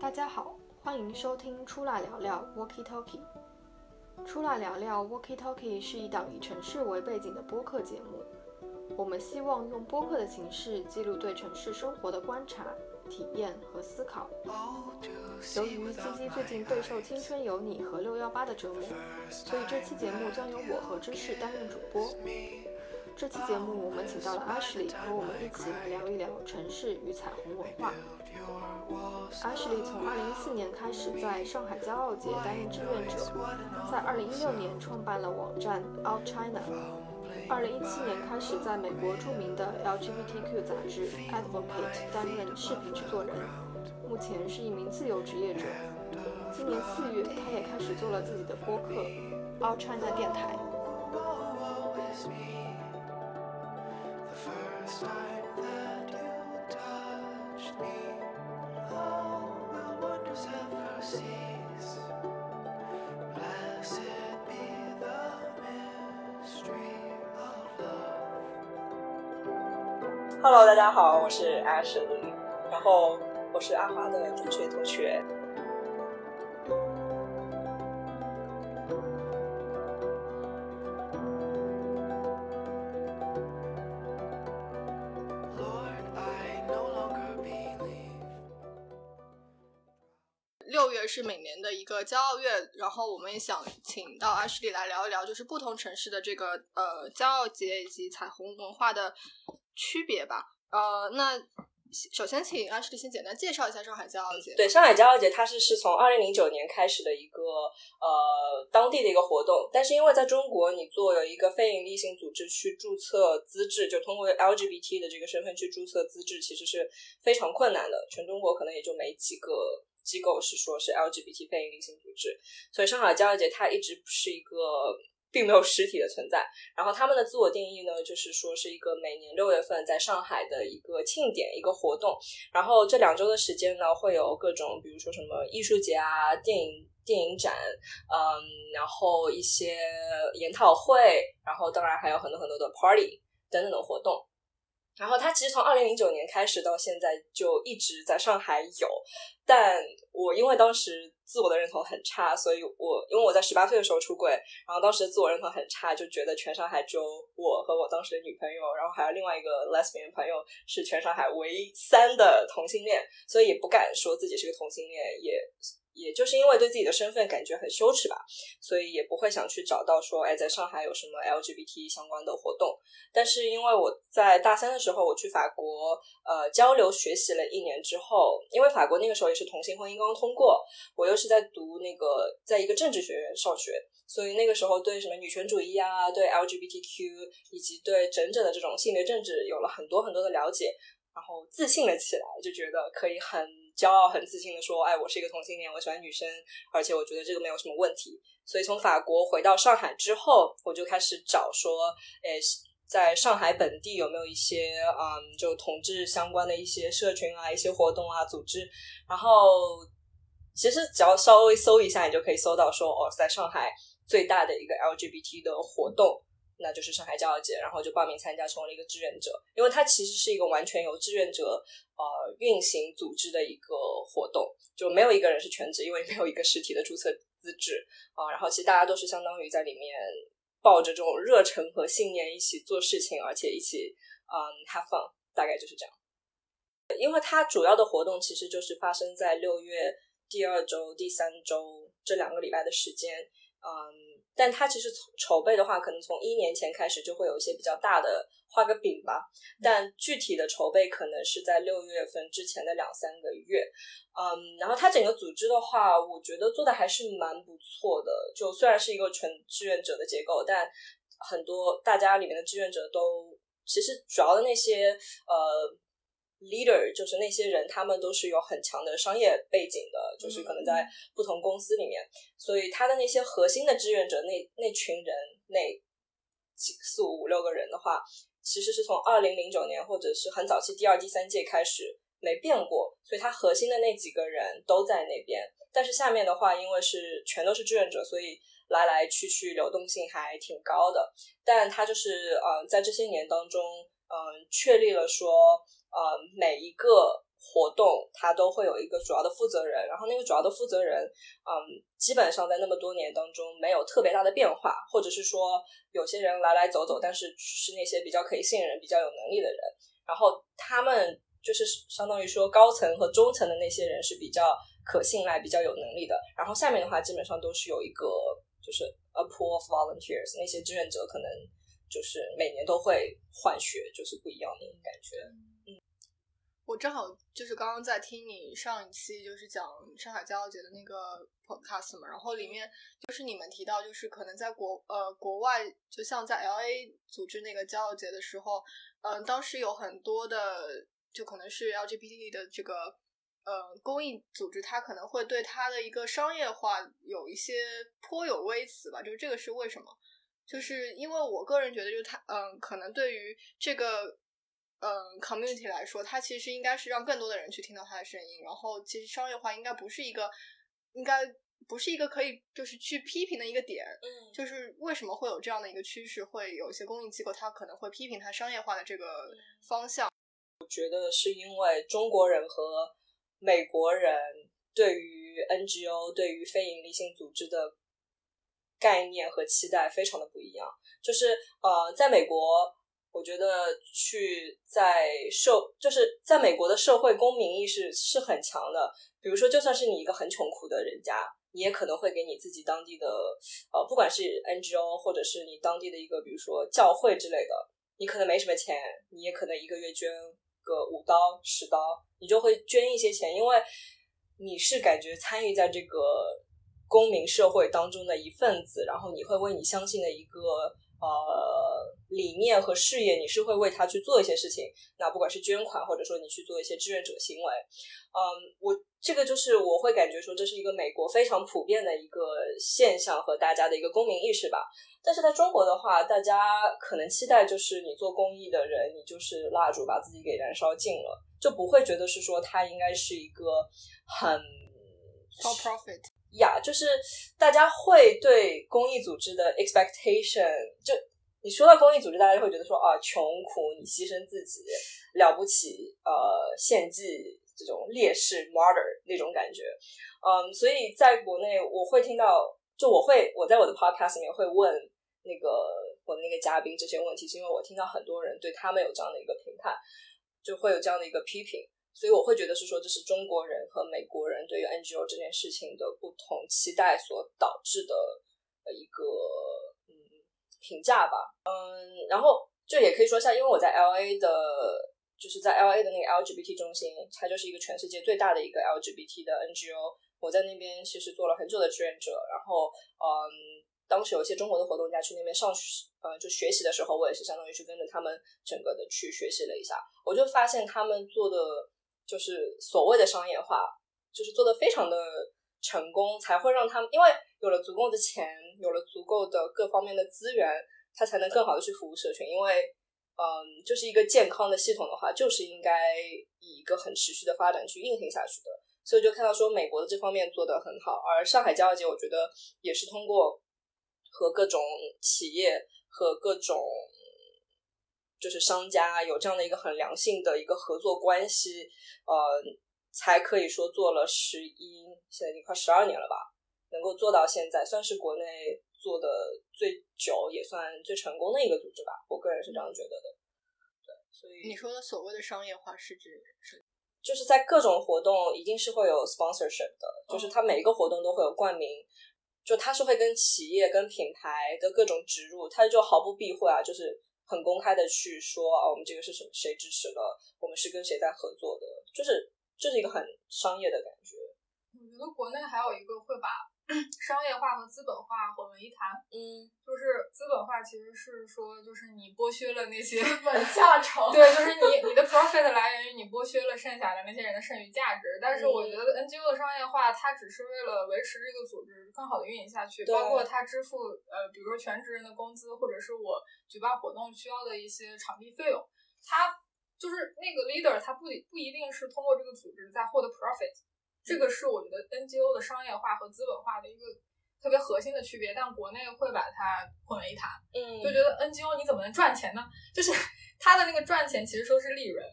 大家好，欢迎收听《出来聊聊 Walkie Talkie》。出来聊聊 Walkie Talkie 是一档以城市为背景的播客节目。我们希望用播客的形式记录对城市生活的观察、体验和思考。由于鸡鸡最近备受《青春有你》和六幺八的折磨，所以这期节目将由我和芝士担任主播。这期节目我们请到了 Ashley 和我们一起来聊一聊城市与彩虹文化。Ashley 从2014年开始在上海骄傲节担任志愿者，在2016年创办了网站 Out China。2017年开始在美国著名的 LGBTQ 杂志 Advocate 担任视频制作人，目前是一名自由职业者。今年四月，他也开始做了自己的播客 Out China 电台。大家好，我是 Ash，然后我是阿华的中学同学。六月是每年的一个骄傲月，然后我们也想请到 Ashley 来聊一聊，就是不同城市的这个呃骄傲节以及彩虹文化的区别吧。呃，那首先请 Ashley 先简单介绍一下上海骄傲节。对，上海骄傲节它是是从二零零九年开始的一个呃当地的一个活动，但是因为在中国，你做有一个非营利性组织去注册资质，就通过 LGBT 的这个身份去注册资质，其实是非常困难的。全中国可能也就没几个机构是说是 LGBT 非营利性组织，所以上海骄傲节它一直不是一个。并没有实体的存在。然后他们的自我定义呢，就是说是一个每年六月份在上海的一个庆典、一个活动。然后这两周的时间呢，会有各种，比如说什么艺术节啊、电影电影展，嗯，然后一些研讨会，然后当然还有很多很多的 party 等等的活动。然后它其实从二零零九年开始到现在就一直在上海有，但我因为当时。自我的认同很差，所以我因为我在十八岁的时候出轨，然后当时自我认同很差，就觉得全上海只有我和我当时的女朋友，然后还有另外一个 lesbian 朋友是全上海唯三的同性恋，所以也不敢说自己是个同性恋，也。也就是因为对自己的身份感觉很羞耻吧，所以也不会想去找到说，哎，在上海有什么 LGBT 相关的活动。但是因为我在大三的时候，我去法国呃交流学习了一年之后，因为法国那个时候也是同性婚姻刚刚通过，我又是在读那个在一个政治学院上学，所以那个时候对什么女权主义啊，对 LGBTQ 以及对整整的这种性别政治有了很多很多的了解，然后自信了起来，就觉得可以很。骄傲、很自信的说：“哎，我是一个同性恋，我喜欢女生，而且我觉得这个没有什么问题。”所以从法国回到上海之后，我就开始找说：“哎，在上海本地有没有一些嗯，就同志相关的一些社群啊、一些活动啊、组织？”然后其实只要稍微搜一下，你就可以搜到说：“哦，在上海最大的一个 LGBT 的活动。”那就是上海骄傲节，然后就报名参加，成为了一个志愿者。因为它其实是一个完全由志愿者呃运行组织的一个活动，就没有一个人是全职，因为没有一个实体的注册资质啊。然后其实大家都是相当于在里面抱着这种热忱和信念一起做事情，而且一起嗯 have fun，大概就是这样。因为它主要的活动其实就是发生在六月第二周、第三周这两个礼拜的时间，嗯。但它其实筹备的话，可能从一年前开始就会有一些比较大的画个饼吧。但具体的筹备可能是在六月份之前的两三个月。嗯，然后它整个组织的话，我觉得做的还是蛮不错的。就虽然是一个纯志愿者的结构，但很多大家里面的志愿者都其实主要的那些呃。Leader 就是那些人，他们都是有很强的商业背景的，就是可能在不同公司里面，所以他的那些核心的志愿者，那那群人，那几四五六个人的话，其实是从二零零九年或者是很早期第二、第三届开始没变过，所以他核心的那几个人都在那边，但是下面的话，因为是全都是志愿者，所以来来去去流动性还挺高的，但他就是呃，在这些年当中，嗯，确立了说。呃，每一个活动，它都会有一个主要的负责人，然后那个主要的负责人，嗯，基本上在那么多年当中没有特别大的变化，或者是说有些人来来走走，但是是那些比较可以信任、比较有能力的人，然后他们就是相当于说高层和中层的那些人是比较可信赖、比较有能力的，然后下面的话基本上都是有一个就是 a pool of volunteers，那些志愿者可能就是每年都会换血，就是不一样的感觉。我正好就是刚刚在听你上一期就是讲上海骄傲节的那个 podcast 嘛，然后里面就是你们提到就是可能在国呃国外，就像在 L A 组织那个骄傲节的时候，嗯，当时有很多的就可能是 L G B T 的这个呃公益组织，它可能会对它的一个商业化有一些颇有微词吧，就是这个是为什么？就是因为我个人觉得，就是它嗯，可能对于这个。嗯，community 来说，它其实应该是让更多的人去听到它的声音。然后，其实商业化应该不是一个，应该不是一个可以就是去批评的一个点。嗯，就是为什么会有这样的一个趋势，会有一些公益机构它可能会批评它商业化的这个方向。我觉得是因为中国人和美国人对于 NGO、对于非营利性组织的概念和期待非常的不一样。就是呃，在美国。我觉得去在社就是在美国的社会公民意识是很强的。比如说，就算是你一个很穷苦的人家，你也可能会给你自己当地的呃，不管是 NGO 或者是你当地的一个，比如说教会之类的，你可能没什么钱，你也可能一个月捐个五刀十刀，你就会捐一些钱，因为你是感觉参与在这个公民社会当中的一份子，然后你会为你相信的一个。呃，理念和事业，你是会为他去做一些事情。那不管是捐款，或者说你去做一些志愿者行为，嗯，我这个就是我会感觉说这是一个美国非常普遍的一个现象和大家的一个公民意识吧。但是在中国的话，大家可能期待就是你做公益的人，你就是蜡烛把自己给燃烧尽了，就不会觉得是说他应该是一个很 for profit。呀，就是大家会对公益组织的 expectation，就你说到公益组织，大家就会觉得说啊，穷苦，你牺牲自己，了不起，呃，献祭这种烈士 martyr 那种感觉，嗯，所以在国内我会听到，就我会我在我的 podcast 里面会问那个我的那个嘉宾这些问题，是因为我听到很多人对他们有这样的一个评判，就会有这样的一个批评。所以我会觉得是说，这是中国人和美国人对于 NGO 这件事情的不同期待所导致的一个嗯评价吧。嗯，然后就也可以说一下，因为我在 LA 的，就是在 LA 的那个 LGBT 中心，它就是一个全世界最大的一个 LGBT 的 NGO。我在那边其实做了很久的志愿者，然后嗯，当时有一些中国的活动家去那边上学，呃，就学习的时候，我也是相当于是跟着他们整个的去学习了一下，我就发现他们做的。就是所谓的商业化，就是做的非常的成功，才会让他们因为有了足够的钱，有了足够的各方面的资源，他才能更好的去服务社群。因为，嗯，就是一个健康的系统的话，就是应该以一个很持续的发展去运行下去的。所以就看到说美国的这方面做的很好，而上海骄傲节，我觉得也是通过和各种企业和各种。就是商家有这样的一个很良性的一个合作关系，呃，才可以说做了十一，现在已经快十二年了吧，能够做到现在，算是国内做的最久，也算最成功的一个组织吧。我个人是这样觉得的。对，所以你说的所谓的商业化是指是，就是在各种活动一定是会有 sponsorship 的，就是它每一个活动都会有冠名，就它是会跟企业跟品牌的各种植入，它就毫不避讳啊，就是。很公开的去说啊，我们这个是什么？谁支持了？我们是跟谁在合作的？就是这是一个很商业的感觉。我觉得国内还有一个会把。商业化和资本化混为一谈，嗯，就是资本化其实是说，就是你剥削了那些资本下沉，对，就是你你的 profit 来源于你剥削了剩下的那些人的剩余价值。但是我觉得 NGO 的商业化，它只是为了维持这个组织更好的运营下去，包括它支付呃，比如说全职人的工资，或者是我举办活动需要的一些场地费用，它就是那个 leader，他不不一定是通过这个组织在获得 profit。这个是我觉得 NGO 的商业化和资本化的一个特别核心的区别，但国内会把它混为一谈，嗯，就觉得 NGO 你怎么能赚钱呢？就是 它的那个赚钱其实说是利润，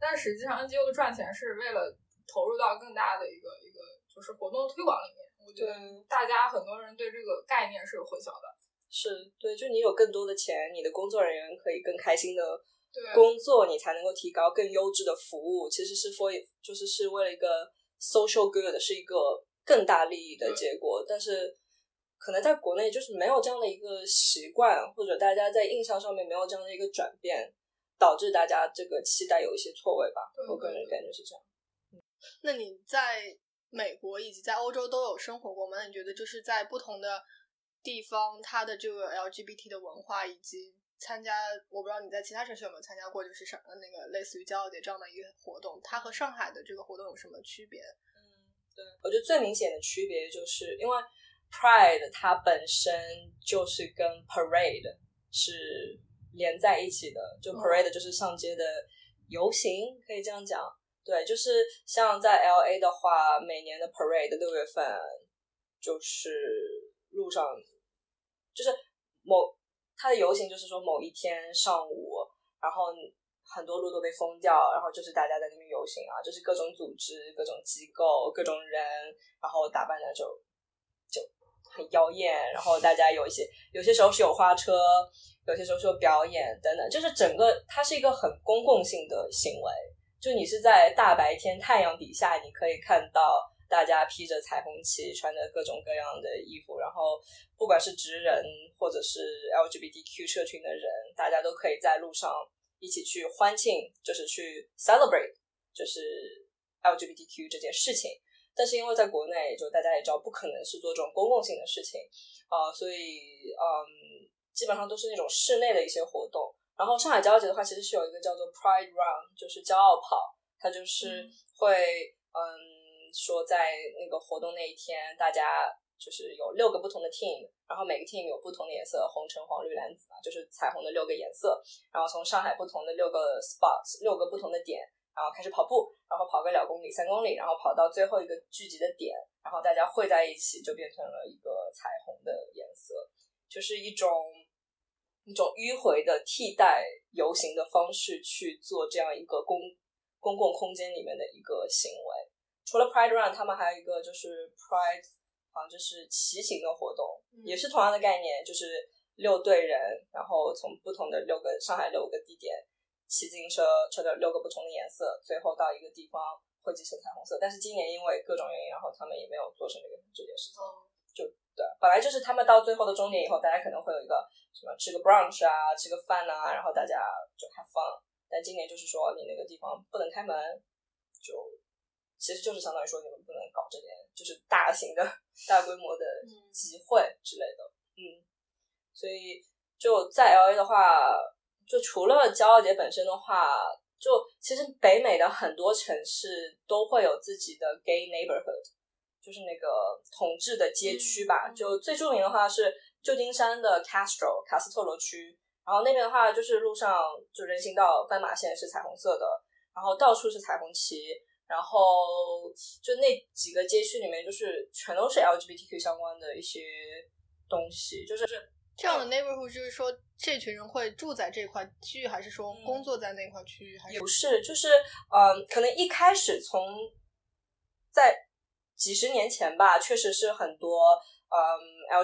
但实际上 NGO 的赚钱是为了投入到更大的一个一个就是活动推广里面。我觉得大家很多人对这个概念是有混淆的。是对，就你有更多的钱，你的工作人员可以更开心的工作，你才能够提高更优质的服务。其实是 for 就是是为了一个 social good，是一个更大利益的结果。但是可能在国内就是没有这样的一个习惯，或者大家在印象上面没有这样的一个转变，导致大家这个期待有一些错位吧。我个人感觉是这样。那你在美国以及在欧洲都有生活过吗？你觉得就是在不同的。地方它的这个 LGBT 的文化以及参加，我不知道你在其他城市有没有参加过，就是上那个类似于骄傲节这样的一个活动，它和上海的这个活动有什么区别？嗯，对，我觉得最明显的区别就是因为 Pride 它本身就是跟 Parade 是连在一起的，就 Parade 就是上街的游行，可以这样讲。对，就是像在 LA 的话，每年的 Parade 六月份就是路上。就是某它的游行，就是说某一天上午，然后很多路都被封掉，然后就是大家在那边游行啊，就是各种组织、各种机构、各种人，然后打扮的就就很妖艳，然后大家有一些有些时候是有花车，有些时候是有表演等等，就是整个它是一个很公共性的行为，就你是在大白天太阳底下，你可以看到。大家披着彩虹旗，穿着各种各样的衣服，然后不管是直人或者是 LGBTQ 社群的人，大家都可以在路上一起去欢庆，就是去 celebrate，就是 LGBTQ 这件事情。但是因为在国内，就大家也知道，不可能是做这种公共性的事情啊，所以嗯，基本上都是那种室内的一些活动。然后上海骄傲节的话，其实是有一个叫做 Pride Run，就是骄傲跑，它就是会嗯。说在那个活动那一天，大家就是有六个不同的 team，然后每个 team 有不同的颜色，红橙黄绿蓝紫嘛，就是彩虹的六个颜色。然后从上海不同的六个 spots，六个不同的点，然后开始跑步，然后跑个两公里、三公里，然后跑到最后一个聚集的点，然后大家汇在一起，就变成了一个彩虹的颜色，就是一种一种迂回的替代游行的方式去做这样一个公公共空间里面的一个行为。除了 Pride Run，他们还有一个就是 Pride，好像就是骑行的活动，也是同样的概念，就是六队人，然后从不同的六个上海六个地点骑自行车，车的六个不同的颜色，最后到一个地方汇集成彩虹色。但是今年因为各种原因，然后他们也没有做成这个这件事情。就对，本来就是他们到最后的终点以后，大家可能会有一个什么吃个 brunch 啊，吃个饭啊，然后大家就 have fun。但今年就是说你那个地方不能开门，就。其实就是相当于说，你们不能搞这点，就是大型的、大规模的集会之类的。嗯，所以就在 L A 的话，就除了骄傲节本身的话，就其实北美的很多城市都会有自己的 gay neighborhood，就是那个统治的街区吧。就最著名的话是旧金山的 Castro 卡斯特罗区，然后那边的话就是路上就人行道斑马线是彩虹色的，然后到处是彩虹旗。然后就那几个街区里面，就是全都是 LGBTQ 相关的一些东西，就是这样的 neighborhood，就是说这群人会住在这块区域，还是说工作在那块区域？还是不是？就是嗯，可能一开始从在几十年前吧，确实是很多。嗯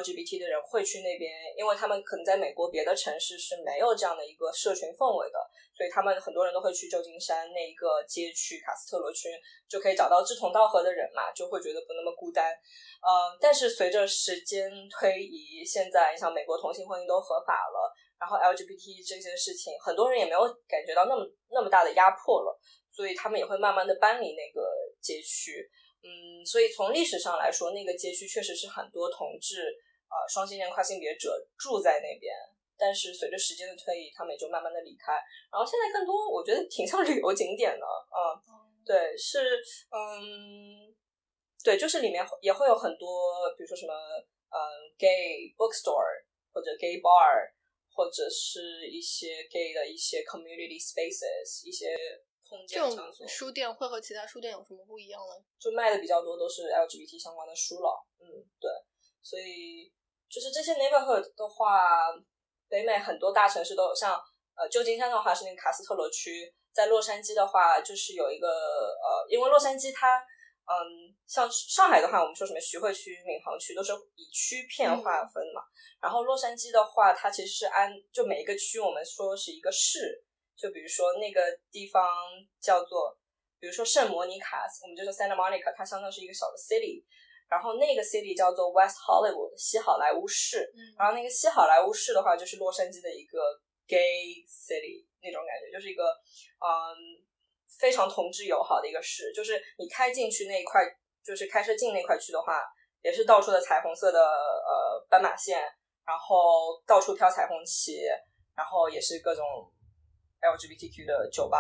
，LGBT 的人会去那边，因为他们可能在美国别的城市是没有这样的一个社群氛围的，所以他们很多人都会去旧金山那一个街区卡斯特罗区，就可以找到志同道合的人嘛，就会觉得不那么孤单。嗯，但是随着时间推移，现在像美国同性婚姻都合法了，然后 LGBT 这件事情，很多人也没有感觉到那么那么大的压迫了，所以他们也会慢慢的搬离那个街区。嗯，所以从历史上来说，那个街区确实是很多同志啊双性恋跨性别者住在那边。但是随着时间的推移，他们也就慢慢的离开。然后现在更多，我觉得挺像旅游景点的嗯。对，是嗯，对，就是里面也会有很多，比如说什么嗯，gay bookstore 或者 gay bar，或者是一些 gay 的一些 community spaces 一些。这种书店会和其他书店有什么不一样呢？就卖的比较多都是 LGBT 相关的书了。嗯，对，所以就是这些 neighborhood 的话，北美很多大城市都有，像呃旧金山的话是那个卡斯特罗区，在洛杉矶的话，就是有一个呃，因为洛杉矶它嗯，像上海的话，我们说什么徐汇区、闵行区都是以区片划分嘛。然后洛杉矶的话，它其实是按就每一个区，我们说是一个市。就比如说那个地方叫做，比如说圣莫尼卡，我们就说 Santa Monica，它相当是一个小的 city。然后那个 city 叫做 West Hollywood，西好莱坞市。然后那个西好莱坞市的话，就是洛杉矶的一个 gay city 那种感觉，就是一个嗯非常同志友好的一个市。就是你开进去那一块，就是开车进那块去的话，也是到处的彩虹色的呃斑马线，然后到处飘彩虹旗，然后也是各种。LGBTQ 的酒吧、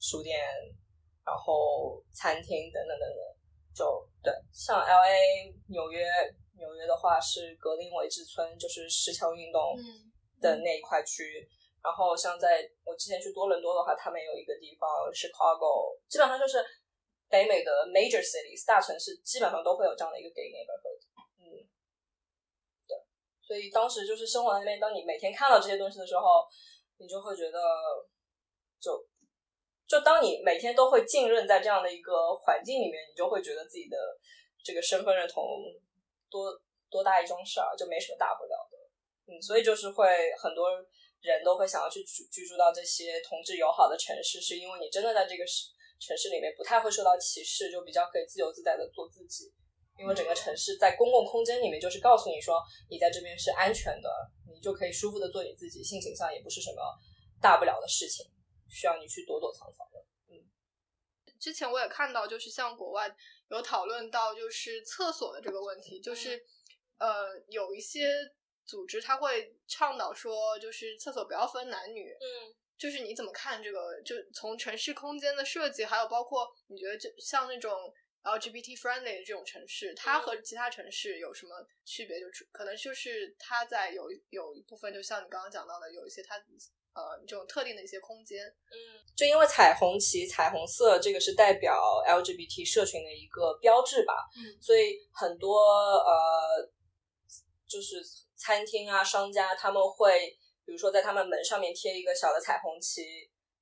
书店，然后餐厅等等等等，就对，像 LA、纽约，纽约的话是格林威治村，就是石桥运动的那一块区。然后像在我之前去多伦多的话，他们有一个地方 Chicago，基本上就是北美的 major cities 大城市，基本上都会有这样的一个 gay neighborhood。嗯，对，所以当时就是生活在那边，当你每天看到这些东西的时候。你就会觉得，就就当你每天都会浸润在这样的一个环境里面，你就会觉得自己的这个身份认同多多大一桩事儿，就没什么大不了的。嗯，所以就是会很多人都会想要去居居住到这些同志友好的城市，是因为你真的在这个城市里面不太会受到歧视，就比较可以自由自在的做自己。因为整个城市在公共空间里面就是告诉你说，你在这边是安全的。你就可以舒服的做你自己，性倾向也不是什么大不了的事情，需要你去躲躲藏藏的。嗯，之前我也看到，就是像国外有讨论到，就是厕所的这个问题，就是呃，有一些组织他会倡导说，就是厕所不要分男女。嗯，就是你怎么看这个？就从城市空间的设计，还有包括你觉得，就像那种。LGBT friendly 这种城市，它和其他城市有什么区别？就是可能就是它在有有一部分，就像你刚刚讲到的，有一些它呃这种特定的一些空间。嗯，就因为彩虹旗、彩虹色这个是代表 LGBT 社群的一个标志吧。嗯，所以很多呃就是餐厅啊、商家他们会，比如说在他们门上面贴一个小的彩虹旗，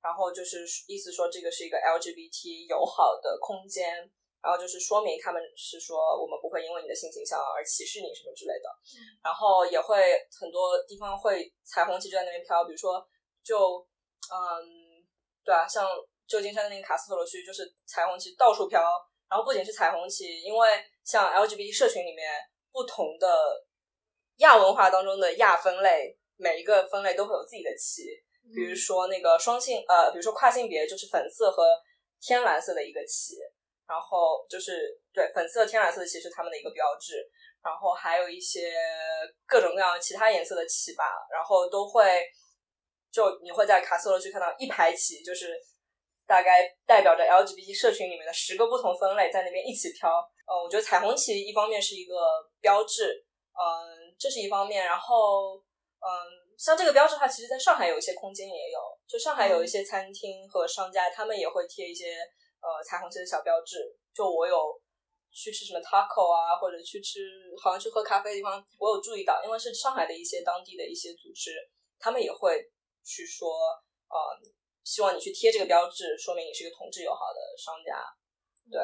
然后就是意思说这个是一个 LGBT 友好的空间。然后就是说明他们是说我们不会因为你的性倾向而歧视你什么之类的，然后也会很多地方会彩虹旗就在那边飘，比如说就嗯对啊，像旧金山的那个卡斯特罗区就是彩虹旗到处飘，然后不仅是彩虹旗，因为像 LGBT 社群里面不同的亚文化当中的亚分类，每一个分类都会有自己的旗，比如说那个双性呃，比如说跨性别就是粉色和天蓝色的一个旗。然后就是对粉色、天蓝色其实他们的一个标志，然后还有一些各种各样其他颜色的旗吧，然后都会就你会在卡斯罗区看到一排旗，就是大概代表着 LGBT 社群里面的十个不同分类在那边一起飘。呃，我觉得彩虹旗一方面是一个标志，嗯，这是一方面。然后嗯，像这个标志的话，其实在上海有一些空间也有，就上海有一些餐厅和商家，他们也会贴一些。呃，彩虹旗的小标志，就我有去吃什么 taco 啊，或者去吃，好像去喝咖啡的地方，我有注意到，因为是上海的一些当地的一些组织，他们也会去说，呃，希望你去贴这个标志，说明你是一个同志友好的商家。对，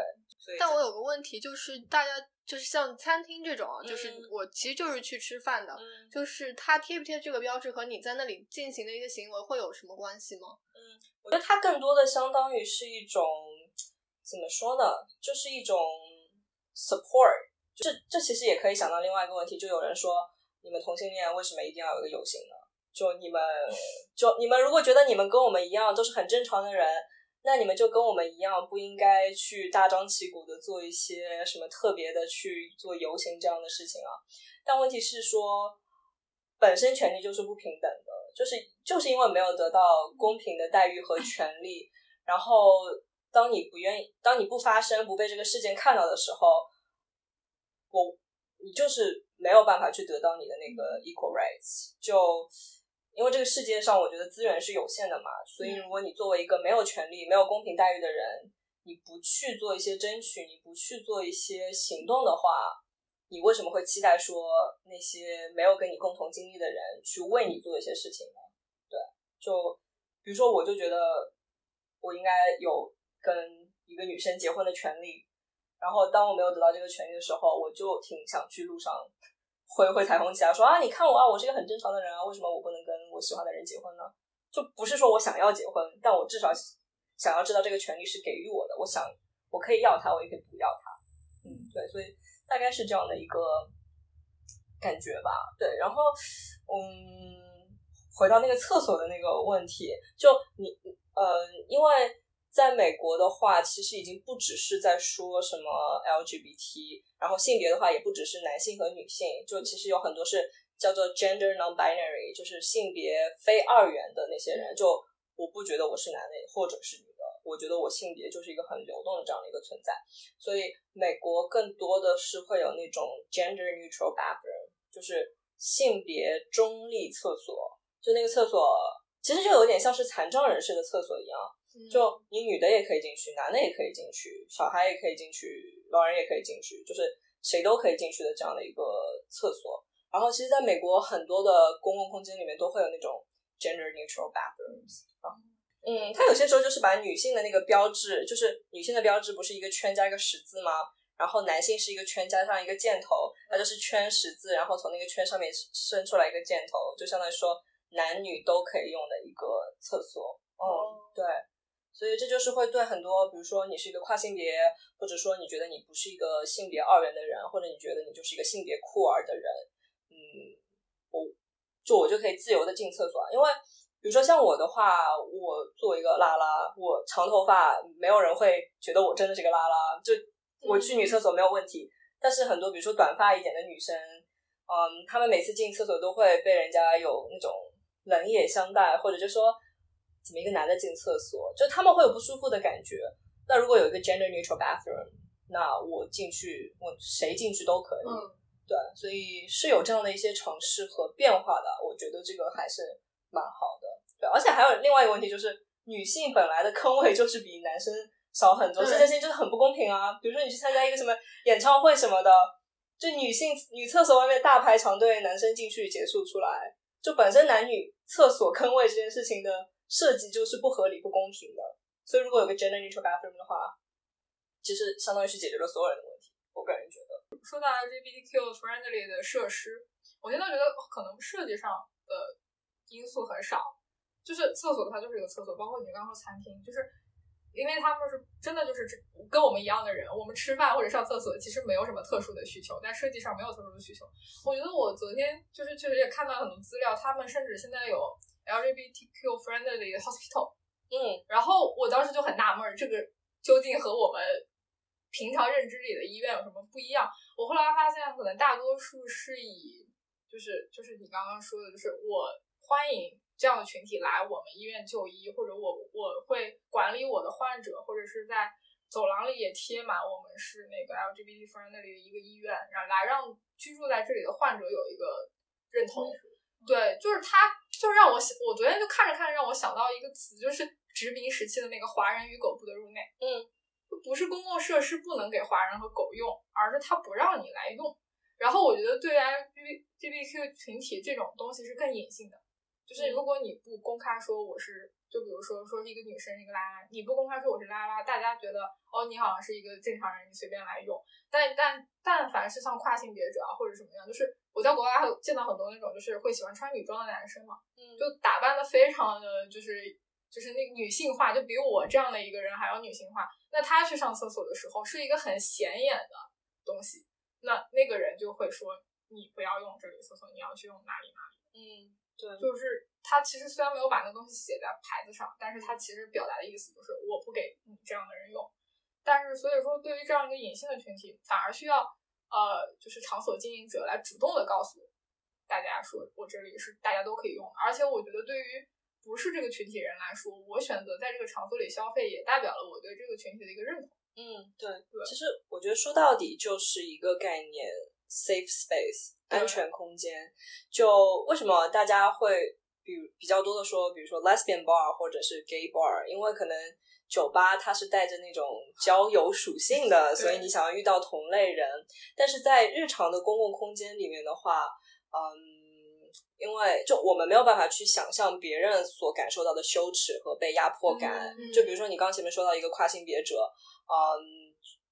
但我有个问题，就是大家就是像餐厅这种啊，就是我其实就是去吃饭的，就是他贴不贴这个标志和你在那里进行的一些行为会有什么关系吗？嗯，我觉得它更多的相当于是一种。怎么说呢？就是一种 support，这这其实也可以想到另外一个问题，就有人说，你们同性恋为什么一定要有个游行呢？就你们，就你们如果觉得你们跟我们一样都是很正常的人，那你们就跟我们一样，不应该去大张旗鼓的做一些什么特别的去做游行这样的事情啊。但问题是说，本身权利就是不平等的，就是就是因为没有得到公平的待遇和权利，然后。当你不愿意，当你不发声，不被这个事件看到的时候，我你就是没有办法去得到你的那个 equal rights。就因为这个世界上，我觉得资源是有限的嘛，所以如果你作为一个没有权利、没有公平待遇的人，你不去做一些争取，你不去做一些行动的话，你为什么会期待说那些没有跟你共同经历的人去为你做一些事情呢？对，就比如说，我就觉得。我应该有跟一个女生结婚的权利。然后当我没有得到这个权利的时候，我就挺想去路上挥挥彩虹旗啊，说啊，你看我啊，我是一个很正常的人啊，为什么我不能跟我喜欢的人结婚呢？就不是说我想要结婚，但我至少想要知道这个权利是给予我的，我想我可以要他，我也可以不要他。嗯，对，所以大概是这样的一个感觉吧。对，然后嗯，回到那个厕所的那个问题，就你呃，因为。在美国的话，其实已经不只是在说什么 LGBT，然后性别的话也不只是男性和女性，就其实有很多是叫做 gender non-binary，就是性别非二元的那些人。就我不觉得我是男的或者是女的，我觉得我性别就是一个很流动的这样的一个存在。所以美国更多的是会有那种 gender neutral bathroom，就是性别中立厕所。就那个厕所其实就有点像是残障人士的厕所一样。就你女的也可以进去，男的也可以进去，小孩也可以进去，老人也可以进去，就是谁都可以进去的这样的一个厕所。然后，其实在美国很多的公共空间里面都会有那种 gender neutral bathrooms 啊。嗯，它有些时候就是把女性的那个标志，就是女性的标志不是一个圈加一个十字吗？然后男性是一个圈加上一个箭头，那就是圈十字，然后从那个圈上面伸出来一个箭头，就相当于说男女都可以用的一个厕所。嗯，对。所以这就是会对很多，比如说你是一个跨性别，或者说你觉得你不是一个性别二元的人，或者你觉得你就是一个性别酷儿的人，嗯，我就我就可以自由的进厕所，因为比如说像我的话，我作为一个拉拉，我长头发，没有人会觉得我真的是个拉拉，就我去女厕所没有问题。但是很多比如说短发一点的女生，嗯，她们每次进厕所都会被人家有那种冷眼相待，或者就说。怎么一个男的进厕所，就他们会有不舒服的感觉。那如果有一个 gender neutral bathroom，那我进去，我谁进去都可以。嗯，对，所以是有这样的一些尝试和变化的。我觉得这个还是蛮好的。对，而且还有另外一个问题，就是女性本来的坑位就是比男生少很多，这件事情就是很不公平啊。比如说你去参加一个什么演唱会什么的，就女性女厕所外面大排长队，男生进去结束出来，就本身男女厕所坑位这件事情的。设计就是不合理、不公平的，所以如果有个 gender neutral bathroom 的话，其实相当于是解决了所有人的问题。我个人觉得，说到 LGBTQ friendly 的设施，我现在觉得可能设计上的因素很少，就是厕所它就是一个厕所，包括你刚刚说餐厅，就是因为他们是真的就是跟我们一样的人，我们吃饭或者上厕所其实没有什么特殊的需求，但设计上没有特殊的需求。我觉得我昨天就是确实也看到很多资料，他们甚至现在有。LGBTQ friendly hospital，嗯，然后我当时就很纳闷，这个究竟和我们平常认知里的医院有什么不一样？我后来发现，可能大多数是以，就是就是你刚刚说的，就是我欢迎这样的群体来我们医院就医，或者我我会管理我的患者，或者是在走廊里也贴满我们是那个 LGBT friendly 的一个医院，然后来让居住在这里的患者有一个认同。对，就是他，就是让我想，我昨天就看着看着，让我想到一个词，就是殖民时期的那个华人与狗不得入内。嗯，不是公共设施不能给华人和狗用，而是他不让你来用。然后我觉得对 LGBTQ 群体这种东西是更隐性的，就是如果你不公开说我是。就比如说，说是一个女生，一个拉拉，你不公开说我是拉拉，大家觉得哦，你好像是一个正常人，你随便来用。但但但凡是像跨性别者啊，或者什么样，就是我在国外还有见到很多那种，就是会喜欢穿女装的男生嘛，嗯，就打扮的非常的就是就是那个女性化，就比我这样的一个人还要女性化。那他去上厕所的时候是一个很显眼的东西，那那个人就会说你不要用这里厕所，你要去用哪里哪里。嗯，对，就是。他其实虽然没有把那东西写在牌子上，但是他其实表达的意思就是我不给你这样的人用。但是所以说，对于这样一个隐性的群体，反而需要呃，就是场所经营者来主动的告诉大家说，我这里是大家都可以用。而且我觉得，对于不是这个群体人来说，我选择在这个场所里消费，也代表了我对这个群体的一个认同。嗯，对对。其实我觉得说到底就是一个概念，safe space，安全空间。就为什么大家会？比比较多的说，比如说 lesbian bar 或者是 gay bar，因为可能酒吧它是带着那种交友属性的，所以你想要遇到同类人。但是在日常的公共空间里面的话，嗯，因为就我们没有办法去想象别人所感受到的羞耻和被压迫感。嗯就比如说你刚前面说到一个跨性别者，嗯，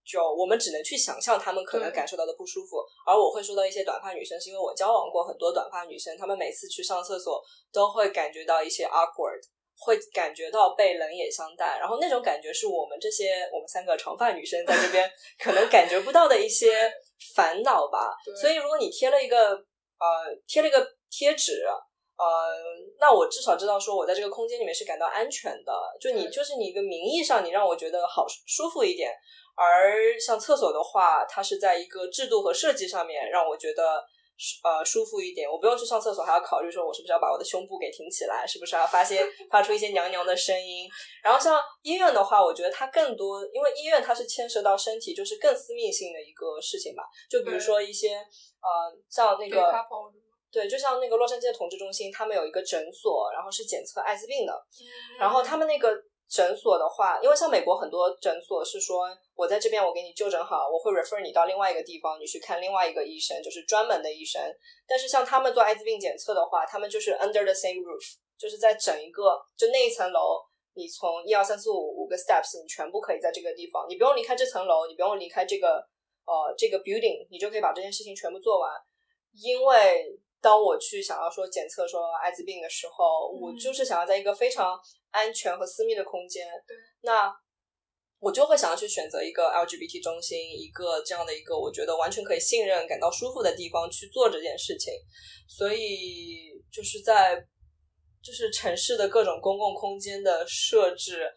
就我们只能去想象他们可能感受到的不舒服。而我会说到一些短发女生，是因为我交往过很多短发女生，她们每次去上厕所都会感觉到一些 awkward。会感觉到被冷眼相待，然后那种感觉是我们这些我们三个长发女生在这边 可能感觉不到的一些烦恼吧。对所以如果你贴了一个呃贴了一个贴纸，呃，那我至少知道说我在这个空间里面是感到安全的。就你就是你一个名义上，你让我觉得好舒服一点。而像厕所的话，它是在一个制度和设计上面让我觉得呃舒服一点。我不用去上厕所，还要考虑说我是不是要把我的胸部给挺起来，是不是要发些发出一些娘娘的声音。然后像医院的话，我觉得它更多，因为医院它是牵涉到身体，就是更私密性的一个事情吧。就比如说一些呃，像那个对，就像那个洛杉矶的统治中心，他们有一个诊所，然后是检测艾滋病的。嗯然后他们那个诊所的话，因为像美国很多诊所是说，我在这边我给你就诊好，我会 refer 你到另外一个地方，你去看另外一个医生，就是专门的医生。但是像他们做艾滋病检测的话，他们就是 under the same roof，就是在整一个就那一层楼，你从一二三四五五个 steps，你全部可以在这个地方，你不用离开这层楼，你不用离开这个呃这个 building，你就可以把这件事情全部做完。因为当我去想要说检测说艾滋病的时候，我嗯就是想要在一个非常安全和私密的空间。对，那我就会想要去选择一个 LGBT 中心，一个这样的一个我觉得完全可以信任、感到舒服的地方去做这件事情。所以就是在就是城市的各种公共空间的设置。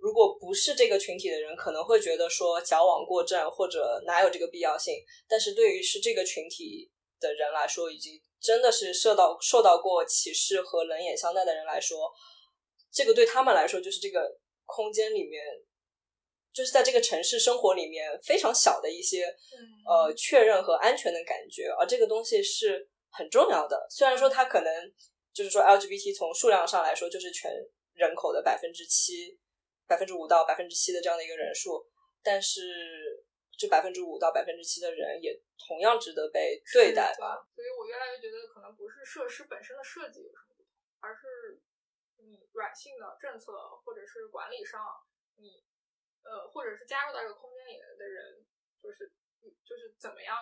如果不是这个群体的人，可能会觉得说矫枉过正，或者哪有这个必要性。但是对于是这个群体的人来说，以及真的是受到受到过歧视和冷眼相待的人来说，这个对他们来说就是这个空间里面，就是在这个城市生活里面非常小的一些嗯呃确认和安全的感觉，而这个东西是很重要的。虽然说它可能就是说 LGBT 从数量上来说就是全人口的百分之七、百分之五到百分之七的这样的一个人数，但是这百分之五到百分之七的人也同样值得被对待吧。所以我越来越觉得，可能不是设施本身的设计有什么不同，而是你软性的政策或者是管理上，你呃，或者是加入到这个空间里的人，就是就是怎么样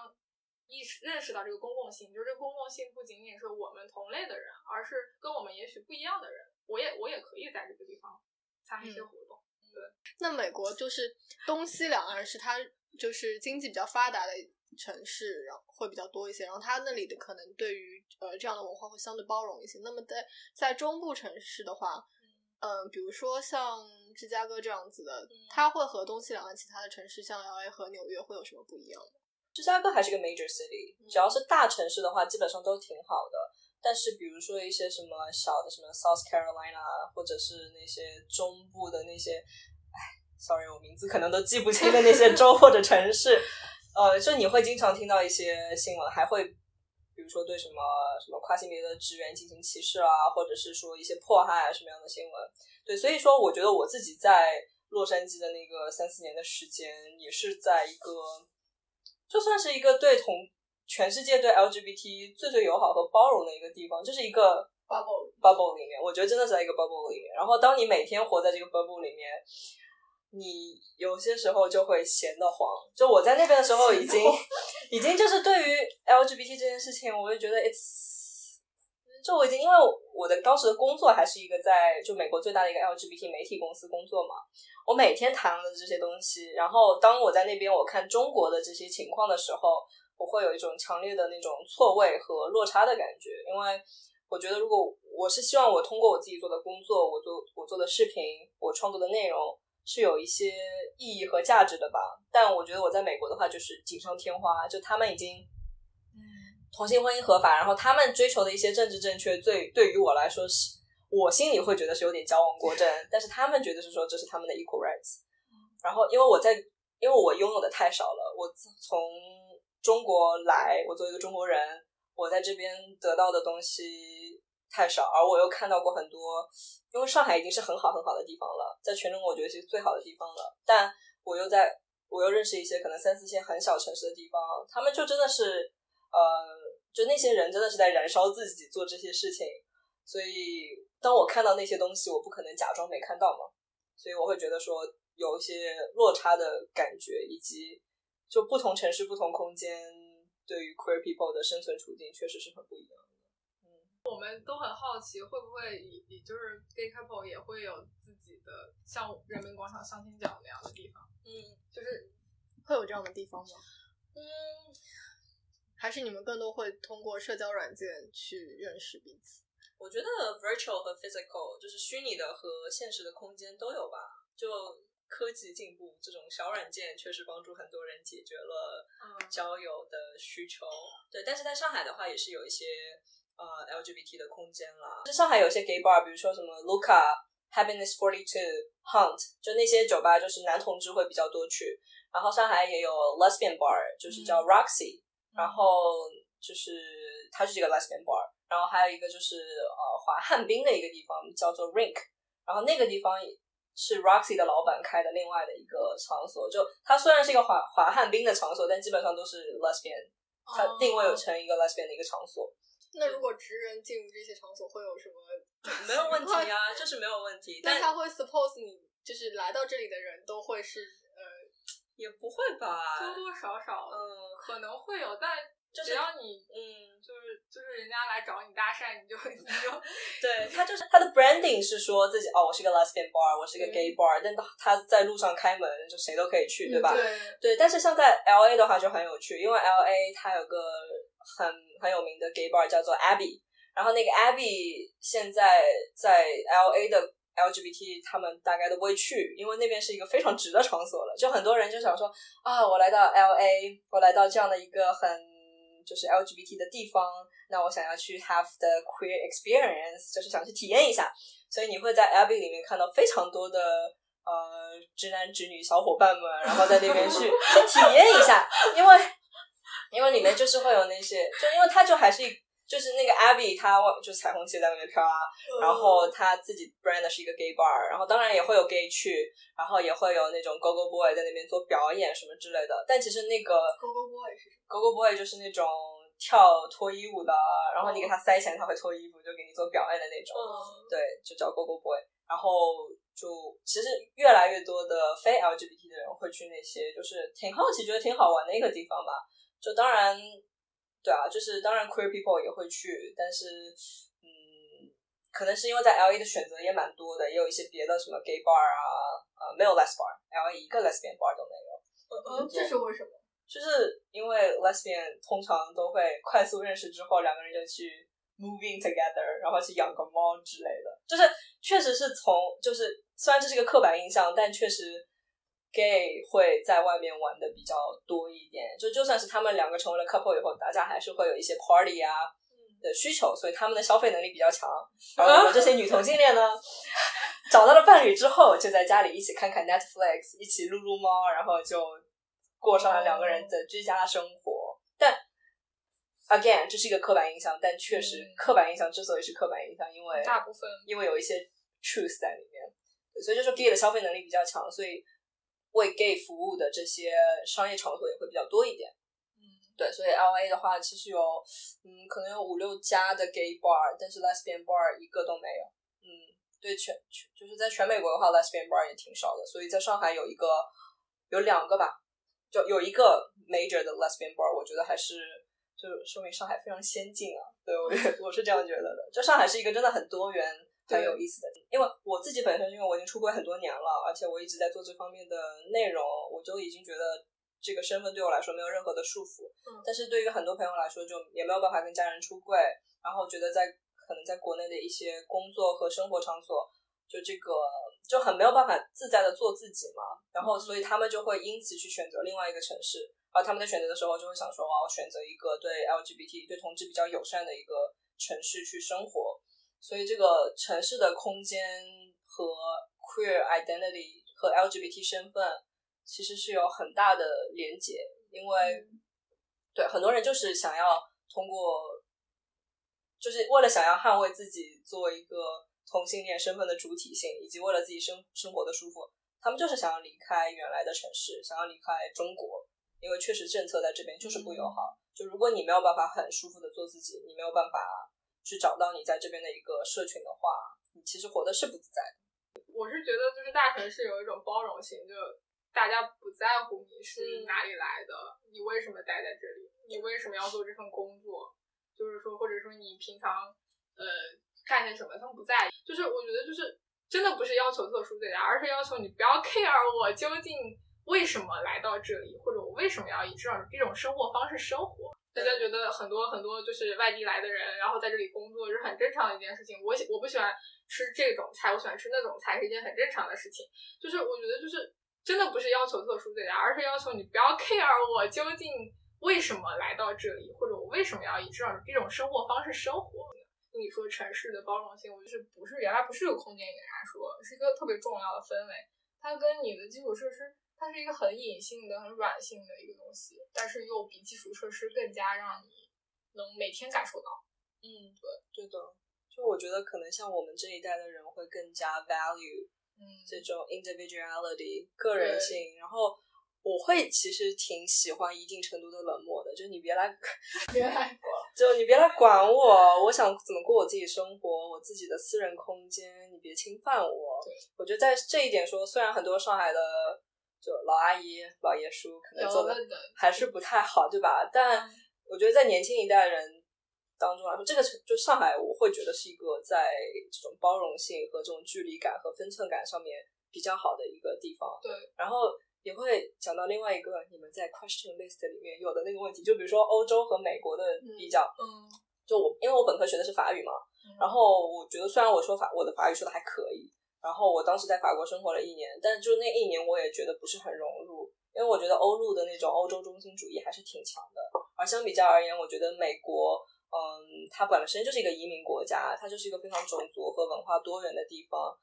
意识认识到这个公共性，就是这个公共性不仅仅是我们同类的人，而是跟我们也许不一样的人，我也我也可以在这个地方参与一些嗯活动。对。那美国就是东西两岸是它就是经济比较发达的城市，然后会比较多一些，然后它那里的可能对于呃这样的文化会相对包容一些。那么在在中部城市的话，嗯、比如说像芝加哥这样子的，它会和东西两岸其他的城市，像 L A 和纽约会有什么不一样吗？芝加哥还是个 major city，只要是大城市的话，基本上都挺好的。但是比如说一些什么小的什么 South Carolina，或者是那些中部的那些，哎，sorry，我名字可能都记不清的那些 州或者城市，呃，就你会经常听到一些新闻，还会比如说对什么什么跨性别的职员进行歧视啊，或者是说一些迫害啊什么样的新闻。对，所以说我觉得我自己在洛杉矶的那个三四年的时间，也是在一个就算是一个对同全世界对 LGBT 最最友好和包容的一个地方，就是一个 bubble bubble 里面，我觉得真的是在一个 bubble 里面。然后当你每天活在这个 bubble 里面，你有些时候就会闲得慌。就我在那边的时候，已经 已经就是对于 LGBT 这件事情，我就觉得 it's 就我已经因为我的当时的工作还是一个在就美国最大的一个 LGBT 媒体公司工作嘛，我每天谈论这些东西，然后当我在那边我看中国的这些情况的时候，我会有一种强烈的那种错位和落差的感觉，因为我觉得如果我是希望我通过我自己做的工作，我做我做的视频，我创作的内容是有一些意义和价值的吧，但我觉得我在美国的话就是锦上添花，就他们已经。同性婚姻合法，然后他们追求的一些政治正确，对对于我来说是，我心里会觉得是有点矫枉过正，但是他们觉得是说这是他们的 equal rights。然后因为我在，因为我拥有的太少了，我从中国来，我作为一个中国人，我在这边得到的东西太少，而我又看到过很多，因为上海已经是很好很好的地方了，在全中国我觉得是最好的地方了，但我又在，我又认识一些可能三四线很小城市的地方，他们就真的是。呃，就那些人真的是在燃烧自己做这些事情，所以当我看到那些东西，我不可能假装没看到嘛，所以我会觉得说有一些落差的感觉，以及就不同城市、不同空间对于 queer people 的生存处境确实是很不一样。我们都很好奇，会不会以就是 gay couple 也会有自己的像人民广场相亲角那样的地方？嗯，就是会有这样的地方吗？嗯，还是你们更多会通过社交软件去认识彼此？我觉得 virtual 和 physical 就是虚拟的和现实的空间都有吧。就科技进步，这种小软件确实帮助很多人解决了交友的需求。对，但是在上海的话，也是有一些呃 LGBT 的空间啦。就上海有些 gay bar，比如说什么 Luca、Happiness Forty Two、Hunt，就那些酒吧就是男同志会比较多去。然后上海也有 lesbian bar，就是叫 Roxy，、然后就是它就是一个 lesbian bar，然后还有一个就是呃滑旱冰的一个地方叫做 Rink，然后那个地方是 Roxy 的老板开的另外的一个场所，就它虽然是一个滑滑旱冰的场所，但基本上都是 lesbian，它定位有成一个 lesbian 的一个场所，那如果直人进入这些场所，会有什么？没有问题啊，就是没有问题，但但他会 suppose 你就是来到这里的人都会是呃，也不会吧，多多少少嗯，可能会有，但就只要你嗯。就是就是人家来找你搭讪，你就你就 对他就是他的 branding 是说自己哦，我是个 lesbian bar，我是个 gay bar，、但他在路上开门就谁都可以去，对吧？对，对，但是像在 L A 的话就很有趣，因为 L A 它有个很很有名的 gay bar 叫做 Abby，然后那个 Abby 现在在 L A 的 LGBT 他们大概都不会去，因为那边是一个非常直的场所了，就很多人就想说啊，我来到 L A，我来到这样的一个很就是 LGBT 的地方，那我想要去 have the queer experience，就是想去体验一下，所以你会在 Abby 里面看到非常多的呃直男直女小伙伴们，然后在那边去去体验一下，因为因为里面就是会有那些，就因为他就还是一就是那个 Abby，他就是彩虹旗在外面飘啊，然后他自己 brand 的是一个 gay bar，然后当然也会有 gay 去，然后也会有那种 go go boy 在那边做表演什么之类的，但其实那个 Go Go Boy 是什么？go go boy 就是那种跳脱衣舞的，然后你给他塞钱，他会脱衣服，就给你做表演的那种。嗯，对，就叫 Go Go Boy。然后就其实越来越多的非 LGBT 的人会去那些，就是挺好奇，觉得挺好玩的一个地方吧。就当然，对啊，就是当然 queer people 也会去，但是嗯，可能是因为在 LA 的选择也蛮多的，也有一些别的什么 gay bar 啊，呃，没有 les bar，LA 一个 lesbian bar 都没有。嗯，这是为什么？就是因为 lesbian 通常都会快速认识之后，两个人就去 moving together，然后去养个猫之类的。就是确实是从就是虽然这是个刻板印象，但确实 gay 会在外面玩的比较多一点。就就算是他们两个成为了 couple 以后，大家还是会有一些 party 啊的需求，所以他们的消费能力比较强。然后我们这些女同性恋呢，找到了伴侣之后，就在家里一起看看 Netflix，一起撸撸猫，然后就过上了两个人的居家生活。但 again，这是一个刻板印象，但确实嗯刻板印象之所以是刻板印象，因为大部分因为有一些 truth 在里面，所以就是 gay 的消费能力比较强，所以为 gay 服务的这些商业场所也会比较多一点。嗯，对，所以 L A 的话，其实有嗯，可能有五六家的 gay bar，但是 lesbian bar 一个都没有。嗯，对，全全就是在全美国的话，lesbian bar 也挺少的，所以在上海有一个有两个吧，就有一个 major 的 lesbian bar，我觉得还是就说明上海非常先进啊。对，我 我是这样觉得的。就上海是一个真的很多元、很有意思的，因为我自己本身，因为我已经出国很多年了，而且我一直在做这方面的内容，我就已经觉得这个身份对我来说没有任何的束缚。嗯但是对于很多朋友来说，就也没有办法跟家人出柜，然后觉得在可能在国内的一些工作和生活场所，就这个就很没有办法自在的做自己嘛。然后所以他们就会因此去选择另外一个城市，然后他们在选择的时候就会想说，我要选择一个对 LGBT 对同志比较友善的一个城市去生活。所以这个城市的空间和 queer identity 和 LGBT 身份其实是有很大的连结，因为、对很多人就是想要通过，就是为了想要捍卫自己作为一个同性恋身份的主体性，以及为了自己生生活的舒服，他们就是想要离开原来的城市，想要离开中国，因为确实政策在这边就是不友好。就如果你没有办法很舒服的做自己，你没有办法去找到你在这边的一个社群的话，你其实活的是不自在的。我是觉得，就是大城市有一种包容性，就大家不在乎你是哪里来的，你为什么待在这里，你为什么要做这份工作，就是说，或者说你平常呃干些什么，他们不在意。就是我觉得，就是真的不是要求特殊对待，而是要求你不要 care 我究竟为什么来到这里，或者我为什么要以这种这种生活方式生活。大家觉得很多很多就是外地来的人，然后在这里工作是很正常的一件事情。我喜我不喜欢吃这种菜，我喜欢吃那种菜是一件很正常的事情。就是我觉得就是真的不是要求特殊对待，而是要求你不要 care 我究竟为什么来到这里，或者我为什么要以这种这种生活方式生活。你说城市的包容性，我就是不是原来不是有空间给人说，是一个特别重要的氛围。它跟你的基础设施。它是一个很隐性的、很软性的一个东西，但是又比基础设施更加让你能每天感受到。嗯，对，对的。就我觉得可能像我们这一代的人会更加 value，嗯，这种 individuality 个人性。然后我会其实挺喜欢一定程度的冷漠的，就是你别来，别来管，就你别来管我，我想怎么过我自己生活，我自己的私人空间，你别侵犯我。对，我觉得在这一点说，虽然很多上海的。就老阿姨、老爷叔可能做的还是不太好，对吧？但我觉得在年轻一代人当中来说，这个就上海，我会觉得是一个在这种包容性和这种距离感和分寸感上面比较好的一个地方。对，然后也会讲到另外一个你们在 question list 里面有的那个问题，就比如说欧洲和美国的比较。嗯，就我因为我本科学的是法语嘛，然后我觉得虽然我说法我的法语说的还可以。然后我当时在法国生活了一年，但就那一年我也觉得不是很融入，因为我觉得欧陆的那种欧洲中心主义还是挺强的。而相比较而言，我觉得美国，嗯，它本身就是一个移民国家，它就是一个非常种族和文化多元的地方。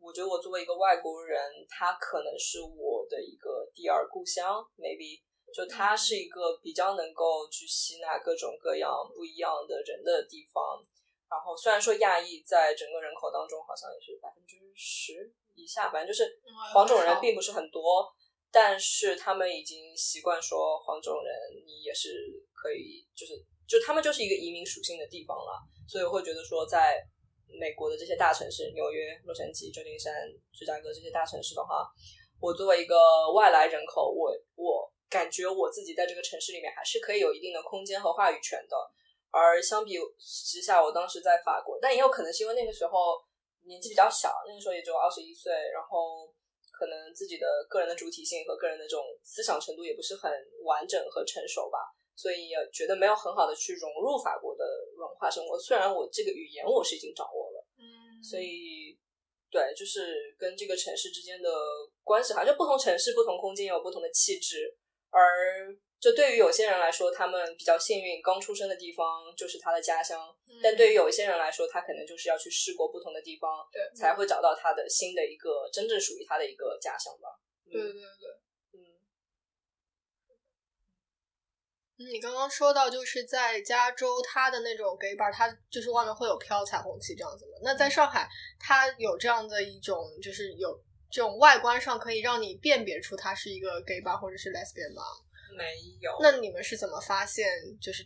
我觉得我作为一个外国人，它可能是我的一个第二故乡，maybe 就它是一个比较能够去吸纳各种各样不一样的人的地方。然后虽然说亚裔在整个人口当中好像也是百分之十以下，反正就是黄种人并不是很多，但是他们已经习惯说黄种人你也是可以，就是就他们就是一个移民属性的地方了，所以我会觉得说在美国的这些大城市，纽约、洛杉矶、旧金山、芝加哥这些大城市的话，我作为一个外来人口，我我感觉我自己在这个城市里面还是可以有一定的空间和话语权的。而相比之下，我当时在法国，但也有可能是因为那个时候年纪比较小，那个时候也只有二十一岁，然后可能自己的个人的主体性和个人的这种思想程度也不是很完整和成熟吧，所以也觉得没有很好的去融入法国的文化生活。虽然我这个语言我是已经掌握了，嗯，所以对，就是跟这个城市之间的关系，好像不同城市、不同空间有不同的气质，而。就对于有些人来说，他们比较幸运，刚出生的地方就是他的家乡；但对于有一些人来说，他可能就是要去试过不同的地方，对，才会找到他的新的一个真正属于他的一个家乡吧。对对对，嗯。你刚刚说到，就是在加州，他的那种 gay bar，他就是外面会有飘彩虹旗这样子的。那在上海，他有这样的一种，就是有这种外观上可以让你辨别出他是一个 gay bar 或者是 lesbian 吗？没有，那你们是怎么发现就是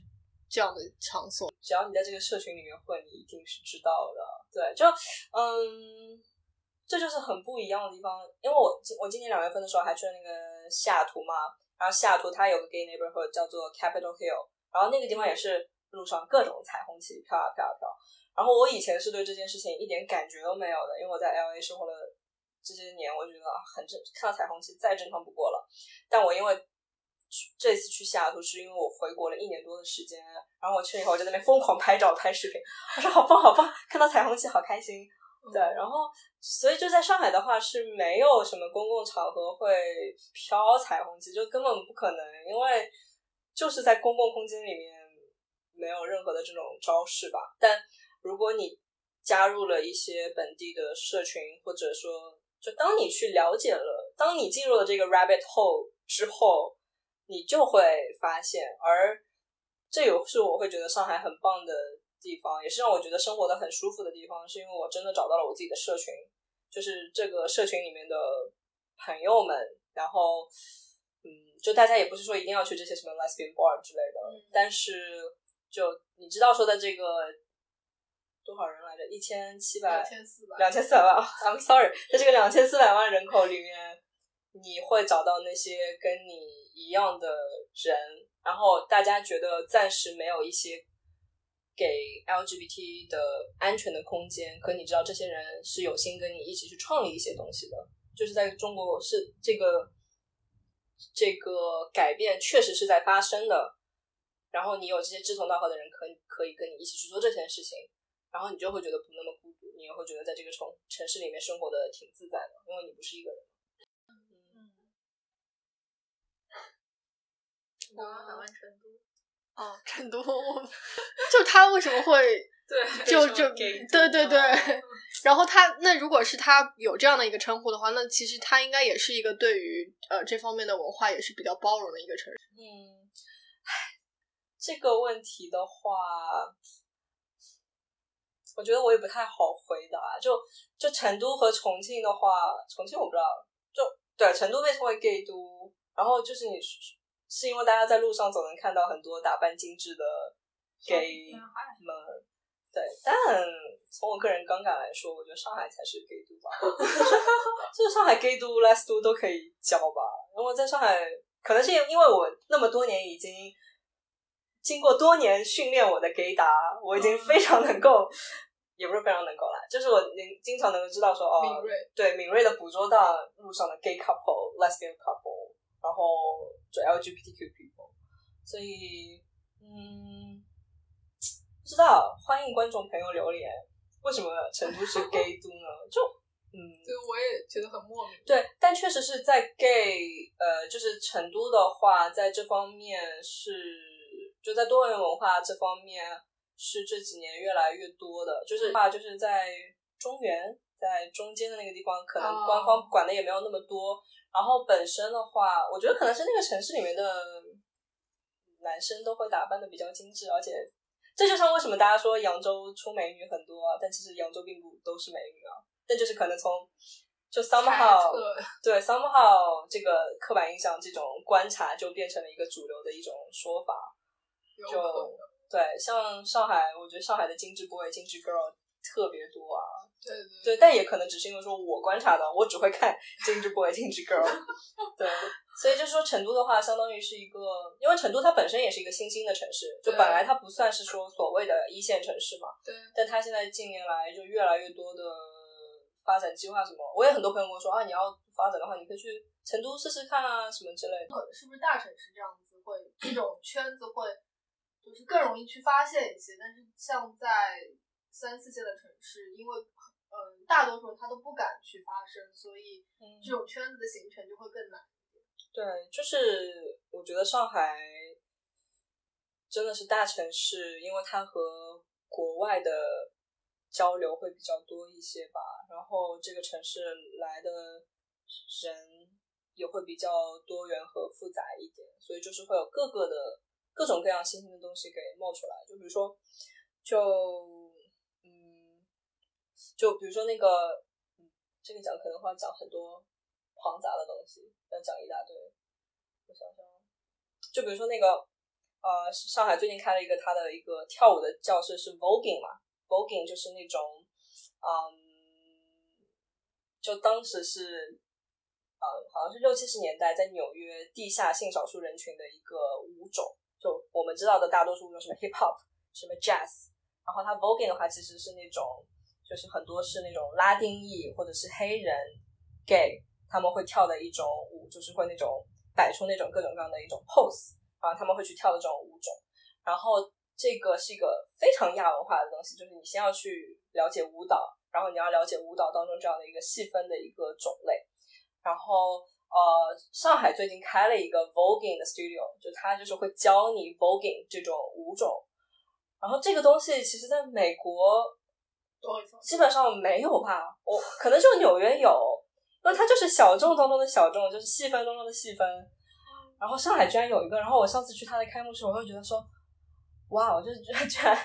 这样的场所？只要你在这个社群里面混，你一定是知道的。对，就嗯，这就是很不一样的地方。因为我今我今年两月份的时候还去了那个西雅图嘛，然后西雅图它有个 gay neighborhood 叫做 Capitol Hill，然后那个地方也是路上各种彩虹旗飘啊飘啊飘。然后我以前是对这件事情一点感觉都没有的，因为我在 L A 生活了这些年，我觉得很正，看到彩虹旗再正常不过了。但我因为这次去西雅图是因为我回国了一年多的时间，然后我去了以后我在那边疯狂拍照拍视频，我说好棒好棒，看到彩虹旗好开心。对，然后所以就在上海的话是没有什么公共场合会飘彩虹旗，就根本不可能，因为就是在公共空间里面没有任何的这种招式吧。但如果你加入了一些本地的社群，或者说就当你去了解了，当你进入了这个 rabbit hole 之后。你就会发现，而这也是我会觉得上海很棒的地方，也是让我觉得生活的很舒服的地方，是因为我真的找到了我自己的社群，就是这个社群里面的朋友们，然后嗯，就大家也不是说一定要去这些什么 lesbian bar 之类的，嗯但是就你知道说的这个多少人来着？一千七百两千四百，两千四百万，I'm sorry，在这个两千四百万人口里面，你会找到那些跟你一样的人，然后大家觉得暂时没有一些给 LGBT 的安全的空间，可你知道这些人是有心跟你一起去创立一些东西的，就是在中国是这个这个改变确实是在发生的，然后你有这些志同道合的人可可以跟你一起去做这件事情。然后你就会觉得不那么孤独，你也会觉得在这个城城市里面生活的挺自在的，因为你不是一个人。我想问成都，哦，成都，就他为什么会对，就就对对对嗯，然后他那如果是他有这样的一个称呼的话，那其实他应该也是一个对于呃这方面的文化也是比较包容的一个城市。嗯，唉，这个问题的话，我觉得我也不太好回答。就就成都和重庆的话，重庆我不知道，就对成都被称为 gay 都，然后就是你是是因为大家在路上总能看到很多打扮精致的 gay 们，对，但从我个人观感来说，我觉得上海才是 gay 都吧，就是上海 gay 都、les 都都可以教吧。然后在上海，可能是因为我那么多年已经经过多年训练我的 gay 达，我已经非常能够，也不是非常能够啦，就是我能经常能够知道说哦，敏锐，对敏锐的捕捉到路上的 gay couple、lesbian couple，然后就 LGBTQ people，所以嗯，不知道，欢迎观众朋友留言，为什么成都是 gay 都呢？就嗯，对，我也觉得很莫名。对，但确实是在 gay，呃，就是成都的话，在这方面是就在多元文化这方面是这几年越来越多的，就是话就是在中原，在中间的那个地方，可能哦官方管的也没有那么多。然后本身的话，我觉得可能是那个城市里面的男生都会打扮的比较精致，而且这就像为什么大家说扬州出美女很多啊，但其实扬州并不都是美女啊，但就是可能从就 somehow 对 somehow 这个刻板印象这种观察就变成了一个主流的一种说法，就对，像上海，我觉得上海的精致 boy、精致 girl 特别多啊。对对对，但也可能只是因为说我观察到，我只会看精致 boy、精致 girl。对，所以就是说成都的话，相当于是一个，因为成都它本身也是一个新兴的城市，就本来它不算是说所谓的一线城市嘛，对，但它现在近年来就越来越多的发展计划什么，我也很多朋友跟我说啊，你要发展的话，你可以去成都试试看啊，什么之类的。是不是大城市这样子会这种圈子会就是更容易去发现一些？但是像在三四线的城市，因为嗯大多数人他都不敢去发声，所以嗯这种圈子的形成就会更难。对，就是我觉得上海真的是大城市，因为它和国外的交流会比较多一些吧。然后这个城市来的人也会比较多元和复杂一点，所以就是会有各个的各种各样新兴的东西给冒出来。就比如说，就嗯，就比如说那个，嗯，这个讲可能会讲很多庞杂的东西，要讲一大堆。我想想，就比如说那个，呃，上海最近开了一个他的一个跳舞的教室，是 voguing 嘛，voguing 就是那种，嗯，就当时是，呃，好像是六七十年代在纽约地下性少数人群的一个舞种，就我们知道的大多数舞种什么 hip hop，什么 jazz，然后它 voguing 的话其实是那种，就是很多是那种拉丁裔或者是黑人 gay 他们会跳的一种舞，就是会那种摆出那种各种各样的一种 pose，然后他们会去跳的这种舞种，然后这个是一个非常亚文化的东西，就是你先要去了解舞蹈，然后你要了解舞蹈当中这样的一个细分的一个种类，然后呃，上海最近开了一个 voguing 的 studio，就它就是会教你 voguing 这种舞种，然后这个东西其实在美国基本上没有吧，我可能就纽约有，因为它就是小众当中的小众，就是细分当中的细分。然后上海居然有一个，然后我上次去它的开幕式，我会觉得说，哇，我就是居然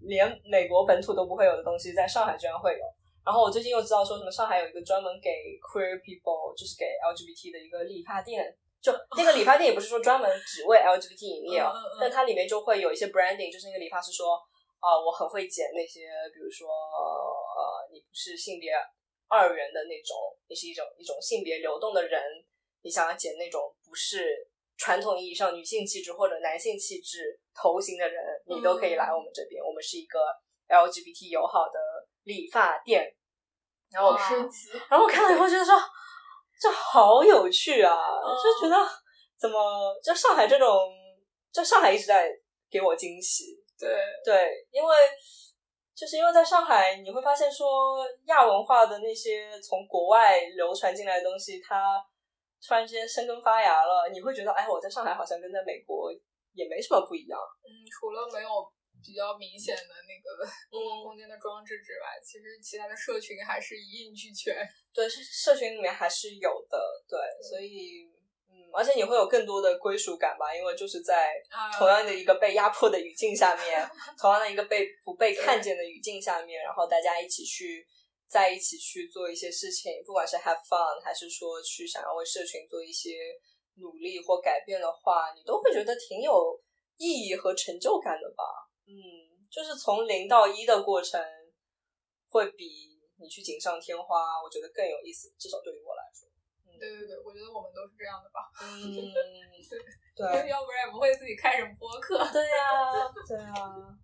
连美国本土都不会有的东西，在上海居然会有。然后我最近又知道说什么上海有一个专门给 queer people，就是给 LGBT 的一个理发店，就那个理发店也不是说专门只为 LGBT 营业但它里面就会有一些 branding，就是那个理发师说，啊、我很会剪那些，比如说呃，你不是性别二元的那种，你是一种一种性别流动的人，你想要剪那种不是传统意义上女性气质或者男性气质头型的人，你都可以来我们这边，我们是一个 LGBT 友好的理发店。然后我然后我看了以后觉得说，这好有趣啊！就觉得怎么就上海这种，就上海一直在给我惊喜。对，对，因为就是因为在上海，你会发现说亚文化的那些从国外流传进来的东西，它突然之间生根发芽了，你会觉得，哎，我在上海好像跟在美国也没什么不一样。嗯，除了没有比较明显的那个公共嗯，空间的装置之外，其实其他的社群还是一应俱全。对，是社群里面还是有的，对，所以。嗯，而且你会有更多的归属感吧，因为就是在啊同样的一个被压迫的语境下面，同样的一个被 不被看见的语境下面，然后大家一起去在一起去做一些事情，不管是 have fun 还是说去想要为社群做一些努力或改变的话，你都会觉得挺有意义和成就感的吧。嗯，就是从零到一的过程，会比你去锦上添花，我觉得更有意思，至少对于我来说。对对对，我觉得我们都是这样的吧，嗯，因为对，要不然也不会自己开什么播客。对呀、对啊呀、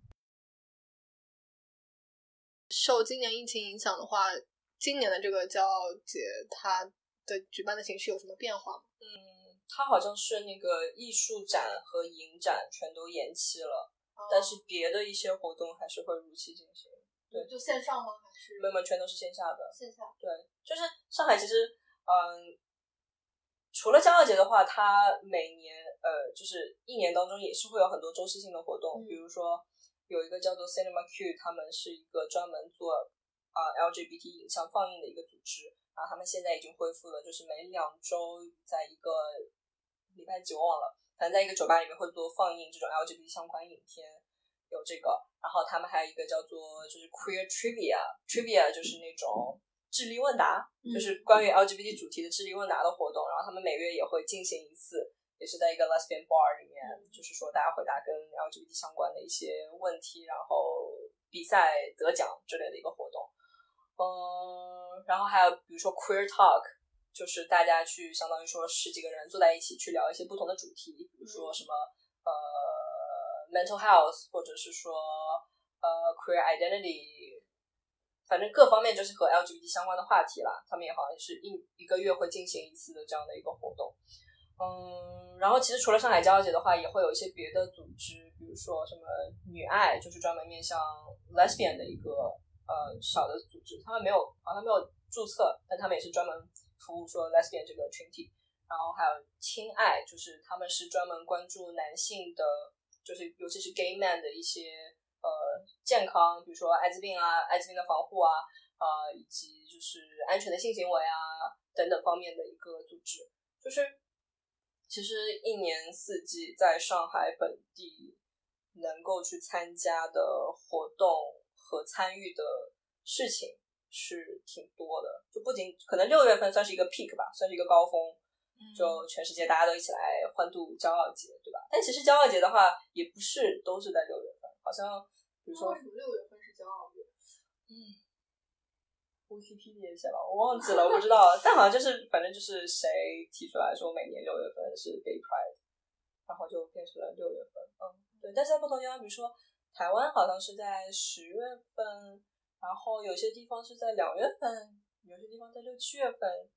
受今年疫情影响的话，今年的这个骄傲节它的举办的形式有什么变化吗？嗯，它好像是那个艺术展和影展全都延期了，但是别的一些活动还是会如期进行。对就线上吗？还是没有，没有全都是线下的。线下？对，就是上海其实，嗯，除了骄傲节的话，它每年呃，就是一年当中也是会有很多周期性的活动，嗯。比如说有一个叫做 Cinema Q，他们是一个专门做啊、LGBT 影像放映的一个组织，然后他们现在已经恢复了，就是每两周在一个礼拜几我忘了，反正在一个酒吧里面会做放映这种 LGBT 相关影片，有这个，然后他们还有一个叫做就是 Queer Trivia，Trivia 就是那种智力问答，就是关于 LGBT 主题的智力问答的活动，然后他们每月也会进行一次，也是在一个 lesbian bar 里面，就是说大家回答跟 LGBT 相关的一些问题，然后比赛得奖之类的一个活动。嗯，然后还有比如说 Queer Talk，就是大家去相当于说十几个人坐在一起去聊一些不同的主题，比如说什么呃 mental health，或者是说呃 queer identity，反正各方面就是和 LGBT 相关的话题啦。他们也好像是一一个月会进行一次的这样的一个活动。嗯，然后其实除了上海骄傲节的话，也会有一些别的组织，比如说什么女爱，就是专门面向 lesbian 的一个呃小的组织，他们没有好像没有注册，但他们也是专门服务说 lesbian 这个群体。然后还有亲爱，就是他们是专门关注男性的，就是尤其是 gay man 的一些呃健康，比如说艾滋病啊、艾滋病的防护啊，呃，以及就是安全的性行为啊等等方面的一个组织。就是其实一年四季在上海本地能够去参加的活动和参与的事情是挺多的，就不仅可能六月份算是一个 peak 吧，算是一个高峰。就全世界大家都一起来欢度骄傲节，对吧？但其实骄傲节的话，也不是都是在六月份，好像比如说为什么六月份是骄傲月？乌 T P 一下吧，我忘记了，我不知道，但好像就是反正就是谁提出来说每年六月份是 Gay Pride，然后就变成了六月份，嗯，对。但是在不同地方，比如说台湾好像是在十月份，然后有些地方是在两月份，有些地方在六七月份。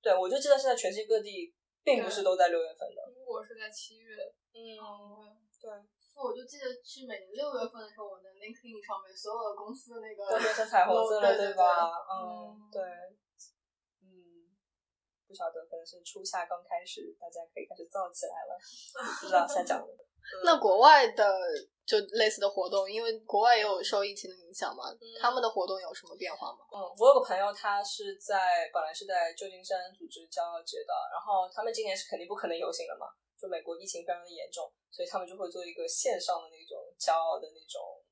对，我就记得是在全世界各地，并不是都在六月份的。英国是在七月，嗯，对，我就记得去每年六月份的时候，我的 LinkedIn 上面所有的公司的那个都变成彩虹色了，对对吧？嗯，对，嗯，不晓得，可能是初夏刚开始，大家可以开始造起来了，不知道瞎讲的。那国外的就类似的活动，因为国外也有受疫情的影响嘛，他们的活动有什么变化吗？嗯，我有个朋友，他是在本来是在旧金山组织骄傲节的，然后他们今年是肯定不可能游行了嘛，就美国疫情非常的严重，所以他们就会做一个线上的那种骄傲的那种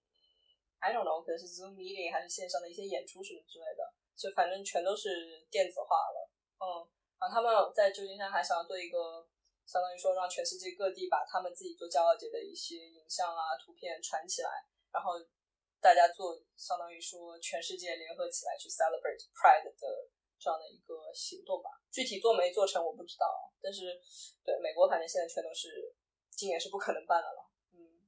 ，I don't know，可能是 Zoom meeting 还是线上的一些演出什么之类的，就反正全都是电子化了。嗯，然后他们在旧金山还想要做一个相当于说让全世界各地把他们自己做骄傲节的一些影像啊、图片传起来，然后大家做相当于说全世界联合起来去 celebrate Pride 的这样的一个行动吧。具体做没做成我不知道，但是对美国反正现在全都是今年是不可能办的了。嗯，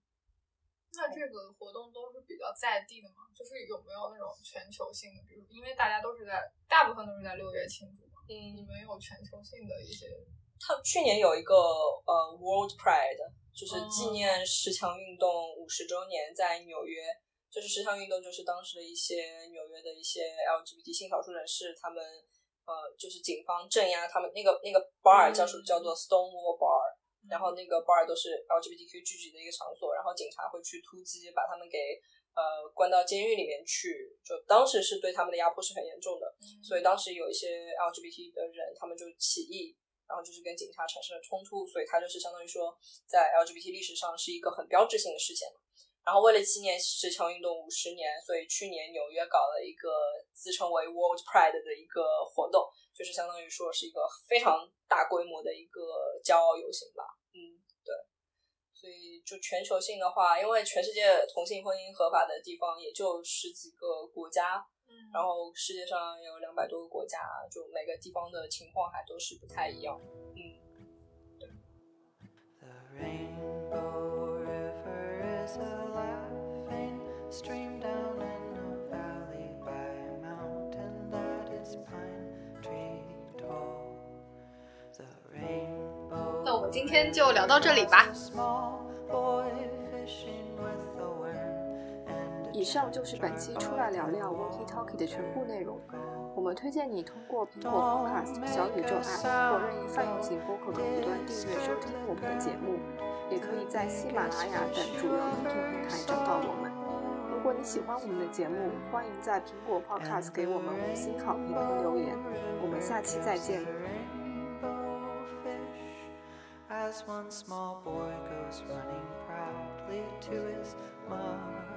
那这个活动都是比较在地的吗？就是有没有那种全球性的？比如因为大家都是在大部分都是在六月庆祝嘛，嗯你们有全球性的一些他去年有一个呃 World Pride，就是纪念十强运动五十周年，在纽约。就是十项运动，就是当时的一些纽约的一些 LGBT 性少数人士，他们呃，就是警方镇压他们那个那个 bar 叫什么叫做 Stonewall Bar，然后那个 bar 都是 LGBTQ 聚集的一个场所，然后警察会去突击，把他们给呃关到监狱里面去。就当时是对他们的压迫是很严重的，所以当时有一些 LGBT 的人，他们就起义，然后就是跟警察产生了冲突，所以它就是相当于说在 LGBT 历史上是一个很标志性的事件嘛。然后为了纪念十强运动五十年，所以去年纽约搞了一个自称为 World Pride 的一个活动，就是相当于说是一个非常大规模的一个骄傲游行吧。嗯，对。所以就全球性的话，因为全世界同性婚姻合法的地方也就十几个国家，嗯然后世界上有两百多个国家，就每个地方的情况还都是不太一样。嗯。The rainbow river is 今天就聊到这里吧。以上就是本期出来聊聊 Walkie Talkie 的全部内容。我们推荐你通过苹果 Podcast、小宇宙 App 或任意泛用型播客客户端订阅收听我们的节目，也可以在喜马拉雅等主流音频平台找到我们。如果你喜欢我们的节目，欢迎在苹果 Podcast 给我们五星好评和留言。我们下期再见。as one small boy goes running proudly to his mother.